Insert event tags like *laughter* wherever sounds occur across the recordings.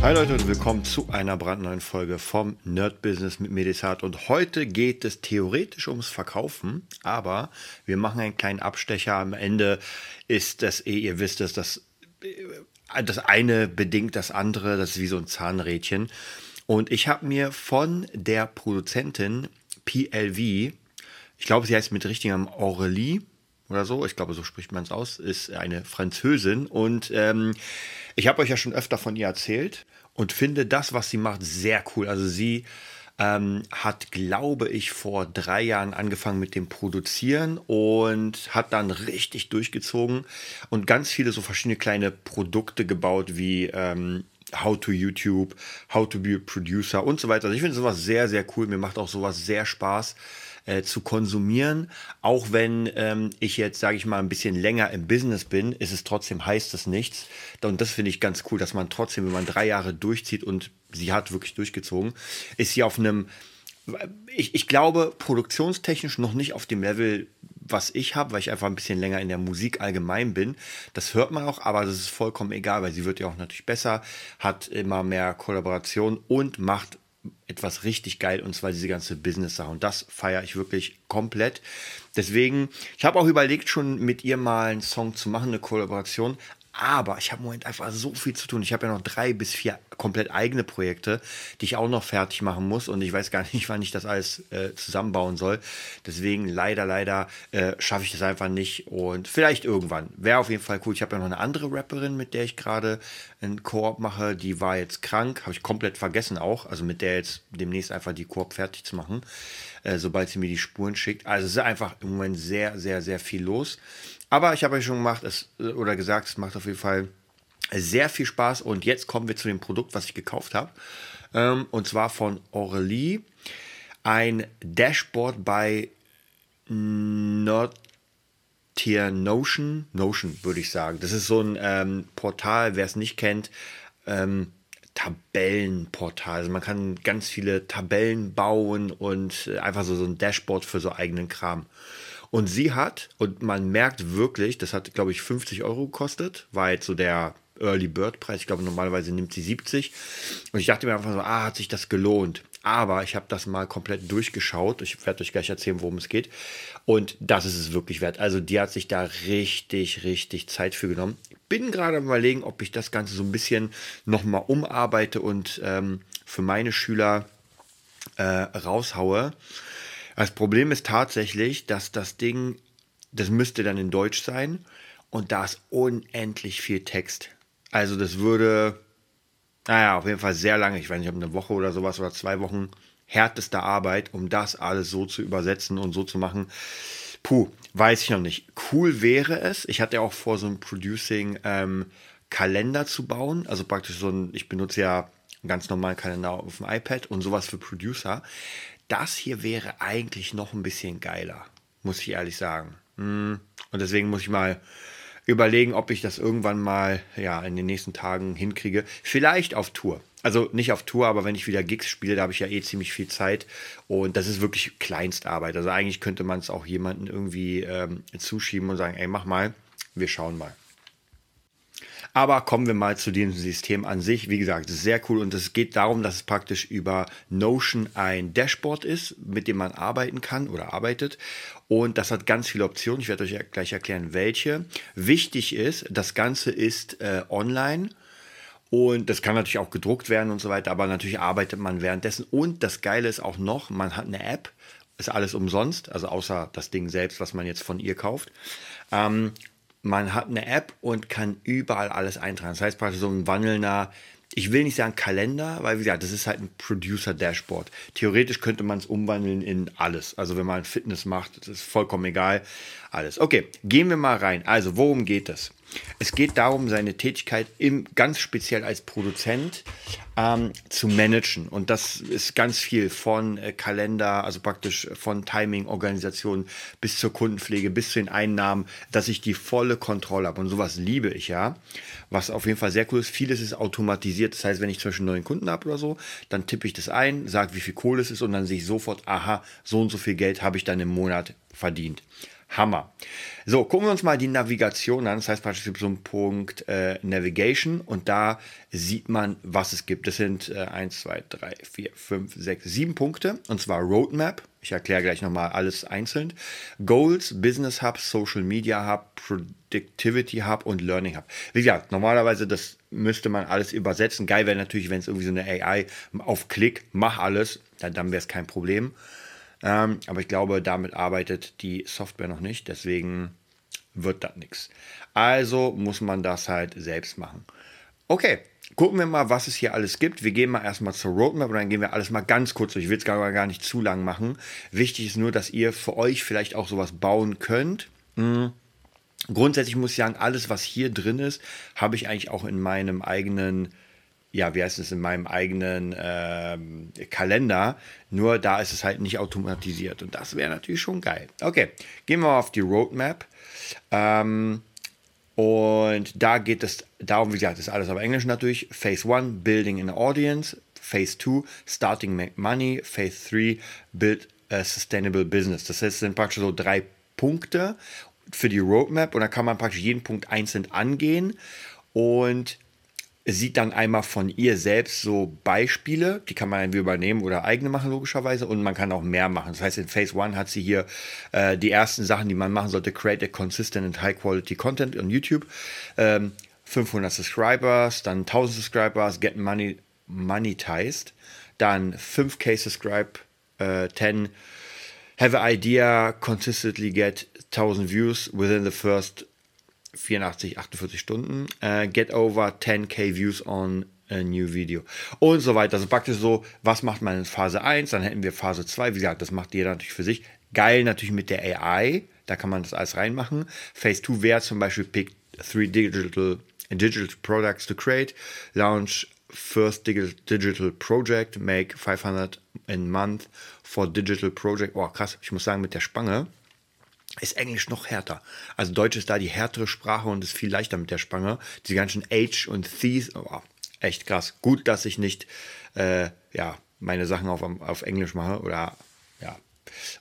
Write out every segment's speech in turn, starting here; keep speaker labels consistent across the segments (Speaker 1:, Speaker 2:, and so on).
Speaker 1: Hi Leute und willkommen zu einer brandneuen Folge vom Nerd Business mit Medisat. Und heute geht es theoretisch ums Verkaufen, aber wir machen einen kleinen Abstecher. Am Ende ist das eh, ihr wisst es, das, äh, das eine bedingt das andere, das ist wie so ein Zahnrädchen. Und ich habe mir von der Produzentin PLV, ich glaube, sie heißt mit richtigem Aurelie oder so, ich glaube, so spricht man es aus, ist eine Französin und ähm, ich habe euch ja schon öfter von ihr erzählt und finde das, was sie macht, sehr cool. Also sie ähm, hat, glaube ich, vor drei Jahren angefangen mit dem Produzieren und hat dann richtig durchgezogen und ganz viele so verschiedene kleine Produkte gebaut wie ähm, How to YouTube, How to be a Producer und so weiter. Also ich finde sowas sehr, sehr cool. Mir macht auch sowas sehr Spaß äh, zu konsumieren. Auch wenn ähm, ich jetzt, sage ich mal, ein bisschen länger im Business bin, ist es trotzdem, heißt es nichts. Und das finde ich ganz cool, dass man trotzdem, wenn man drei Jahre durchzieht und sie hat wirklich durchgezogen, ist sie auf einem, ich, ich glaube, produktionstechnisch noch nicht auf dem Level, was ich habe, weil ich einfach ein bisschen länger in der Musik allgemein bin. Das hört man auch, aber das ist vollkommen egal, weil sie wird ja auch natürlich besser, hat immer mehr Kollaboration und macht etwas richtig geil und zwar diese ganze Business-Sache. Und das feiere ich wirklich komplett. Deswegen, ich habe auch überlegt, schon mit ihr mal einen Song zu machen, eine Kollaboration. Aber ich habe im Moment einfach so viel zu tun. Ich habe ja noch drei bis vier komplett eigene Projekte, die ich auch noch fertig machen muss. Und ich weiß gar nicht, *laughs* wann ich das alles äh, zusammenbauen soll. Deswegen leider, leider äh, schaffe ich das einfach nicht. Und vielleicht irgendwann. Wäre auf jeden Fall cool. Ich habe ja noch eine andere Rapperin, mit der ich gerade einen Koop mache. Die war jetzt krank. Habe ich komplett vergessen auch. Also mit der jetzt demnächst einfach die Koop fertig zu machen. Äh, sobald sie mir die Spuren schickt. Also es ist einfach im Moment sehr, sehr, sehr viel los. Aber ich habe euch schon gemacht, es, oder gesagt, es macht auf jeden Fall sehr viel Spaß. Und jetzt kommen wir zu dem Produkt, was ich gekauft habe. Ähm, und zwar von Aurelie. Ein Dashboard bei Notier Notion. Notion, würde ich sagen. Das ist so ein ähm, Portal, wer es nicht kennt. Ähm, Tabellenportal. Also man kann ganz viele Tabellen bauen und äh, einfach so, so ein Dashboard für so eigenen Kram. Und sie hat, und man merkt wirklich, das hat, glaube ich, 50 Euro gekostet, war jetzt so der Early Bird Preis. Ich glaube, normalerweise nimmt sie 70. Und ich dachte mir einfach so, ah, hat sich das gelohnt. Aber ich habe das mal komplett durchgeschaut. Ich werde euch gleich erzählen, worum es geht. Und das ist es wirklich wert. Also die hat sich da richtig, richtig Zeit für genommen. Bin gerade am überlegen, ob ich das Ganze so ein bisschen nochmal umarbeite und ähm, für meine Schüler äh, raushaue. Das Problem ist tatsächlich, dass das Ding, das müsste dann in Deutsch sein und da ist unendlich viel Text. Also das würde, naja, auf jeden Fall sehr lange, ich weiß nicht, ob eine Woche oder sowas oder zwei Wochen härteste Arbeit, um das alles so zu übersetzen und so zu machen. Puh, weiß ich noch nicht. Cool wäre es. Ich hatte auch vor, so einen Producing-Kalender ähm, zu bauen. Also praktisch so ein, ich benutze ja einen ganz normalen Kalender auf dem iPad und sowas für Producer. Das hier wäre eigentlich noch ein bisschen geiler, muss ich ehrlich sagen. Hm. Und deswegen muss ich mal überlegen, ob ich das irgendwann mal ja, in den nächsten Tagen hinkriege. Vielleicht auf Tour. Also nicht auf Tour, aber wenn ich wieder Gigs spiele, da habe ich ja eh ziemlich viel Zeit. Und das ist wirklich Kleinstarbeit. Also eigentlich könnte man es auch jemandem irgendwie ähm, zuschieben und sagen, ey, mach mal, wir schauen mal. Aber kommen wir mal zu dem System an sich. Wie gesagt, sehr cool und es geht darum, dass es praktisch über Notion ein Dashboard ist, mit dem man arbeiten kann oder arbeitet. Und das hat ganz viele Optionen. Ich werde euch gleich erklären, welche. Wichtig ist, das Ganze ist äh, online. Und das kann natürlich auch gedruckt werden und so weiter, aber natürlich arbeitet man währenddessen. Und das Geile ist auch noch, man hat eine App, ist alles umsonst, also außer das Ding selbst, was man jetzt von ihr kauft. Ähm, man hat eine App und kann überall alles eintragen. Das heißt praktisch so ein wandelnder, ich will nicht sagen Kalender, weil wie gesagt, das ist halt ein Producer-Dashboard. Theoretisch könnte man es umwandeln in alles. Also wenn man Fitness macht, das ist vollkommen egal. Alles. Okay, gehen wir mal rein. Also, worum geht es? Es geht darum, seine Tätigkeit im, ganz speziell als Produzent ähm, zu managen. Und das ist ganz viel von äh, Kalender, also praktisch von Timing, Organisation bis zur Kundenpflege, bis zu den Einnahmen, dass ich die volle Kontrolle habe. Und sowas liebe ich ja. Was auf jeden Fall sehr cool ist. Vieles ist automatisiert. Das heißt, wenn ich zum Beispiel einen neuen Kunden habe oder so, dann tippe ich das ein, sage, wie viel Kohle es ist und dann sehe ich sofort, aha, so und so viel Geld habe ich dann im Monat verdient. Hammer. So, gucken wir uns mal die Navigation an. Das heißt beispielsweise so ein Punkt äh, Navigation und da sieht man, was es gibt. Das sind äh, 1, 2, 3, 4, 5, 6, 7 Punkte und zwar Roadmap. Ich erkläre gleich nochmal alles einzeln. Goals, Business Hub, Social Media Hub, Productivity Hub und Learning Hub. Wie gesagt, normalerweise das müsste man alles übersetzen. Geil wäre natürlich, wenn es irgendwie so eine AI auf Klick, mach alles, dann, dann wäre es kein Problem. Ähm, aber ich glaube, damit arbeitet die Software noch nicht. Deswegen wird das nichts. Also muss man das halt selbst machen. Okay, gucken wir mal, was es hier alles gibt. Wir gehen mal erstmal zur Roadmap und dann gehen wir alles mal ganz kurz durch. Ich will es gar, gar nicht zu lang machen. Wichtig ist nur, dass ihr für euch vielleicht auch sowas bauen könnt. Mhm. Grundsätzlich muss ich sagen, alles, was hier drin ist, habe ich eigentlich auch in meinem eigenen ja, wie heißt es, in meinem eigenen ähm, Kalender. Nur da ist es halt nicht automatisiert. Und das wäre natürlich schon geil. Okay, gehen wir auf die Roadmap. Ähm, und da geht es darum, wie gesagt, ist alles auf Englisch natürlich. Phase 1, Building an Audience. Phase 2, Starting Make Money. Phase 3, Build a Sustainable Business. Das heißt, sind praktisch so drei Punkte für die Roadmap. Und da kann man praktisch jeden Punkt einzeln angehen. Und sieht dann einmal von ihr selbst so Beispiele, die kann man irgendwie übernehmen oder eigene machen, logischerweise, und man kann auch mehr machen. Das heißt, in Phase 1 hat sie hier äh, die ersten Sachen, die man machen sollte: Create a consistent and high quality content on YouTube. Ähm, 500 Subscribers, dann 1000 Subscribers, get money monetized, dann 5k subscribe, äh, 10 have an idea, consistently get 1000 views within the first 84, 48 Stunden. Uh, get over 10k views on a new video. Und so weiter. Also praktisch so, was macht man in Phase 1? Dann hätten wir Phase 2. Wie gesagt, das macht jeder natürlich für sich. Geil natürlich mit der AI. Da kann man das alles reinmachen. Phase 2 wäre zum Beispiel pick three digital, digital products to create. Launch first digital project. Make 500 in month for digital project. Oh, krass. Ich muss sagen, mit der Spange ist Englisch noch härter. Also Deutsch ist da die härtere Sprache und ist viel leichter mit der Spange. Die ganzen H und Ths, oh, echt krass. Gut, dass ich nicht äh, ja, meine Sachen auf, auf Englisch mache oder ja.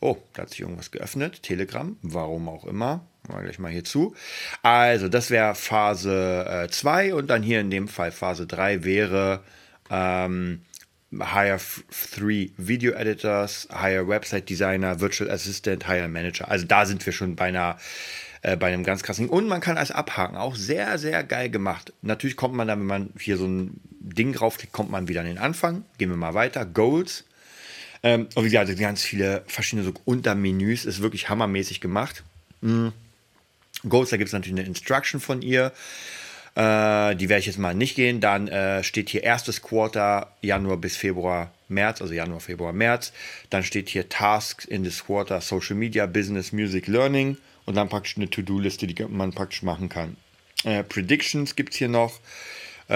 Speaker 1: Oh, da hat sich irgendwas geöffnet. Telegram, warum auch immer. Mal gleich mal hier zu. Also, das wäre Phase 2 äh, und dann hier in dem Fall Phase 3 wäre ähm, hire three Video Editors, hire Website Designer, Virtual Assistant, hire Manager. Also da sind wir schon bei äh, bei einem ganz krassen. Und man kann als abhaken. Auch sehr, sehr geil gemacht. Natürlich kommt man dann, wenn man hier so ein Ding draufklickt, kommt man wieder an den Anfang. Gehen wir mal weiter. Goals. Ähm, und wie gesagt, ganz viele verschiedene so Untermenüs. Ist wirklich hammermäßig gemacht. Mhm. Goals, da gibt es natürlich eine Instruction von ihr. Äh, die werde ich jetzt mal nicht gehen. Dann äh, steht hier erstes Quarter, Januar bis Februar, März, also Januar, Februar, März. Dann steht hier Tasks in this Quarter, Social Media, Business, Music, Learning. Und dann praktisch eine To-Do-Liste, die man praktisch machen kann. Äh, Predictions gibt es hier noch. 20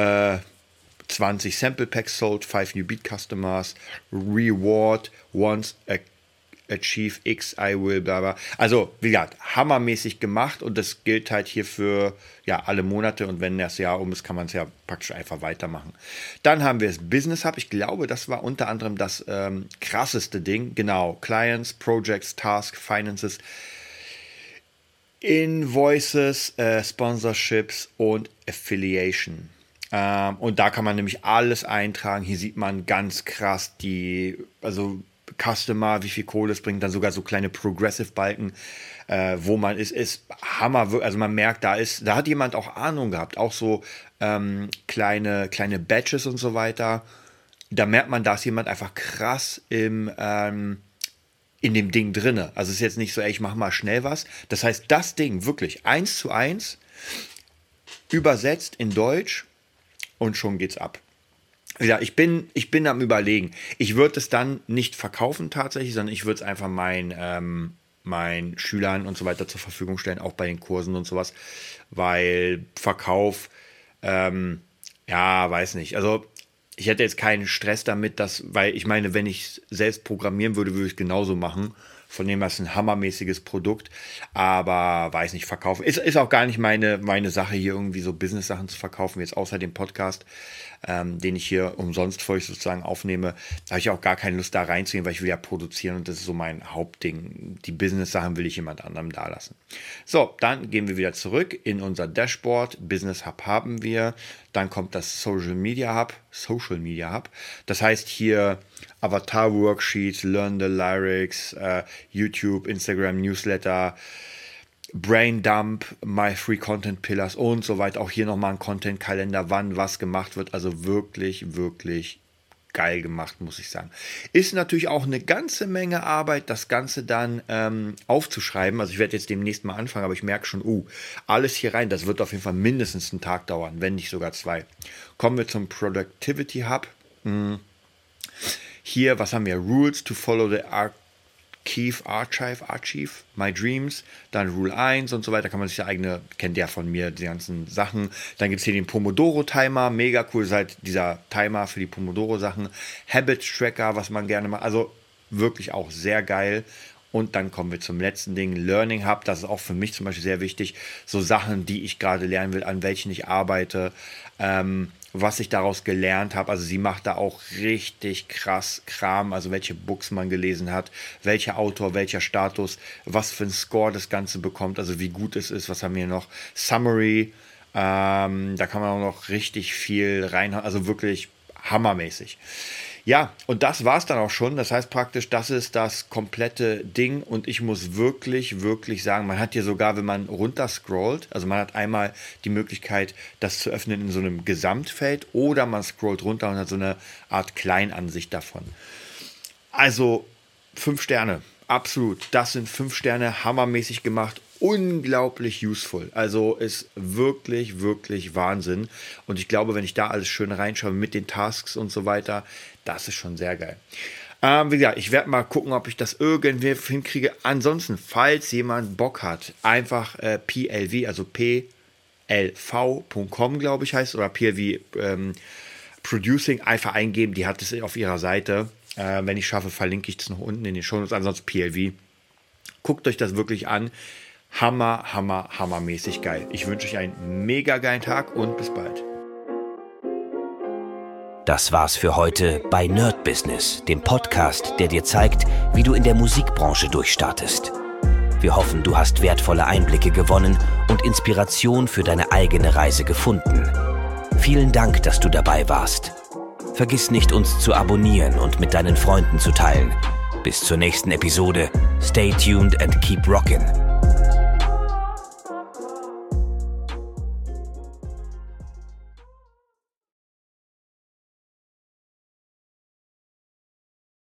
Speaker 1: äh, Sample Packs sold, 5 New Beat Customers, Reward once a Achieve X, I will, bla bla. Also, wie gesagt, hammermäßig gemacht und das gilt halt hier für ja, alle Monate und wenn das Jahr um ist, kann man es ja praktisch einfach weitermachen. Dann haben wir das Business Hub. Ich glaube, das war unter anderem das ähm, krasseste Ding. Genau, Clients, Projects, Tasks, Finances, Invoices, äh, Sponsorships und Affiliation. Ähm, und da kann man nämlich alles eintragen. Hier sieht man ganz krass die, also Customer, wie viel Kohle es bringt, dann sogar so kleine Progressive-Balken, äh, wo man ist, ist Hammer. Also man merkt, da ist, da hat jemand auch Ahnung gehabt, auch so ähm, kleine, kleine Badges und so weiter. Da merkt man, da ist jemand einfach krass im, ähm, in dem Ding drinne. Also es ist jetzt nicht so, ey, ich mach mal schnell was. Das heißt, das Ding wirklich eins zu eins übersetzt in Deutsch und schon geht's ab. Ja, ich bin, ich bin am überlegen. Ich würde es dann nicht verkaufen tatsächlich, sondern ich würde es einfach mein, ähm, meinen Schülern und so weiter zur Verfügung stellen, auch bei den Kursen und sowas, weil Verkauf, ähm, ja, weiß nicht. Also ich hätte jetzt keinen Stress damit, dass, weil ich meine, wenn ich selbst programmieren würde, würde ich es genauso machen. Von dem her ist ein hammermäßiges Produkt, aber weiß nicht, verkaufen. Ist, ist auch gar nicht meine, meine Sache, hier irgendwie so Business-Sachen zu verkaufen, jetzt außer dem Podcast, ähm, den ich hier umsonst für euch sozusagen aufnehme. Da habe ich auch gar keine Lust da reinzugehen, weil ich will ja produzieren und das ist so mein Hauptding. Die Business-Sachen will ich jemand anderem da lassen. So, dann gehen wir wieder zurück in unser Dashboard. Business Hub haben wir. Dann kommt das Social Media Hub. Social Media Hub. Das heißt hier Avatar Worksheets, Learn the Lyrics, äh, YouTube, Instagram, Newsletter, Brain Dump, My Free Content Pillars und so weiter. Auch hier nochmal ein Content-Kalender, wann was gemacht wird. Also wirklich, wirklich geil gemacht, muss ich sagen. Ist natürlich auch eine ganze Menge Arbeit, das Ganze dann ähm, aufzuschreiben. Also ich werde jetzt demnächst mal anfangen, aber ich merke schon, uh, alles hier rein, das wird auf jeden Fall mindestens einen Tag dauern, wenn nicht sogar zwei. Kommen wir zum Productivity Hub. Hm. Hier, was haben wir? Rules to follow the Archive, Archive, Archive, My Dreams, dann Rule 1 und so weiter, kann man sich ja eigene, kennt ja von mir die ganzen Sachen. Dann gibt es hier den Pomodoro-Timer, mega cool, ist halt dieser Timer für die Pomodoro-Sachen. Habit-Tracker, was man gerne macht, also wirklich auch sehr geil. Und dann kommen wir zum letzten Ding, Learning Hub. Das ist auch für mich zum Beispiel sehr wichtig. So Sachen, die ich gerade lernen will, an welchen ich arbeite. Ähm, was ich daraus gelernt habe. Also sie macht da auch richtig krass Kram, also welche Books man gelesen hat, welcher Autor, welcher Status, was für ein Score das Ganze bekommt, also wie gut es ist, was haben wir noch, Summary, ähm, da kann man auch noch richtig viel reinhauen, also wirklich hammermäßig. Ja, und das war es dann auch schon. Das heißt praktisch, das ist das komplette Ding. Und ich muss wirklich, wirklich sagen, man hat hier sogar, wenn man runterscrollt, also man hat einmal die Möglichkeit, das zu öffnen in so einem Gesamtfeld oder man scrollt runter und hat so eine Art Kleinansicht davon. Also fünf Sterne, absolut. Das sind fünf Sterne, hammermäßig gemacht unglaublich useful. Also ist wirklich, wirklich Wahnsinn. Und ich glaube, wenn ich da alles schön reinschaue mit den Tasks und so weiter, das ist schon sehr geil. Ähm, wie gesagt, ich werde mal gucken, ob ich das irgendwie hinkriege. Ansonsten, falls jemand Bock hat, einfach äh, PLV, also plv.com, glaube ich, heißt, oder PLV ähm, Producing, einfach eingeben. Die hat es auf ihrer Seite. Äh, wenn ich schaffe, verlinke ich es noch unten in den Show Notes. Ansonsten PLV. Guckt euch das wirklich an. Hammer, hammer, hammermäßig geil. Ich wünsche euch einen mega geilen Tag und bis bald.
Speaker 2: Das war's für heute bei Nerd Business, dem Podcast, der dir zeigt, wie du in der Musikbranche durchstartest. Wir hoffen, du hast wertvolle Einblicke gewonnen und Inspiration für deine eigene Reise gefunden. Vielen Dank, dass du dabei warst. Vergiss nicht, uns zu abonnieren und mit deinen Freunden zu teilen. Bis zur nächsten Episode. Stay tuned and keep rockin'.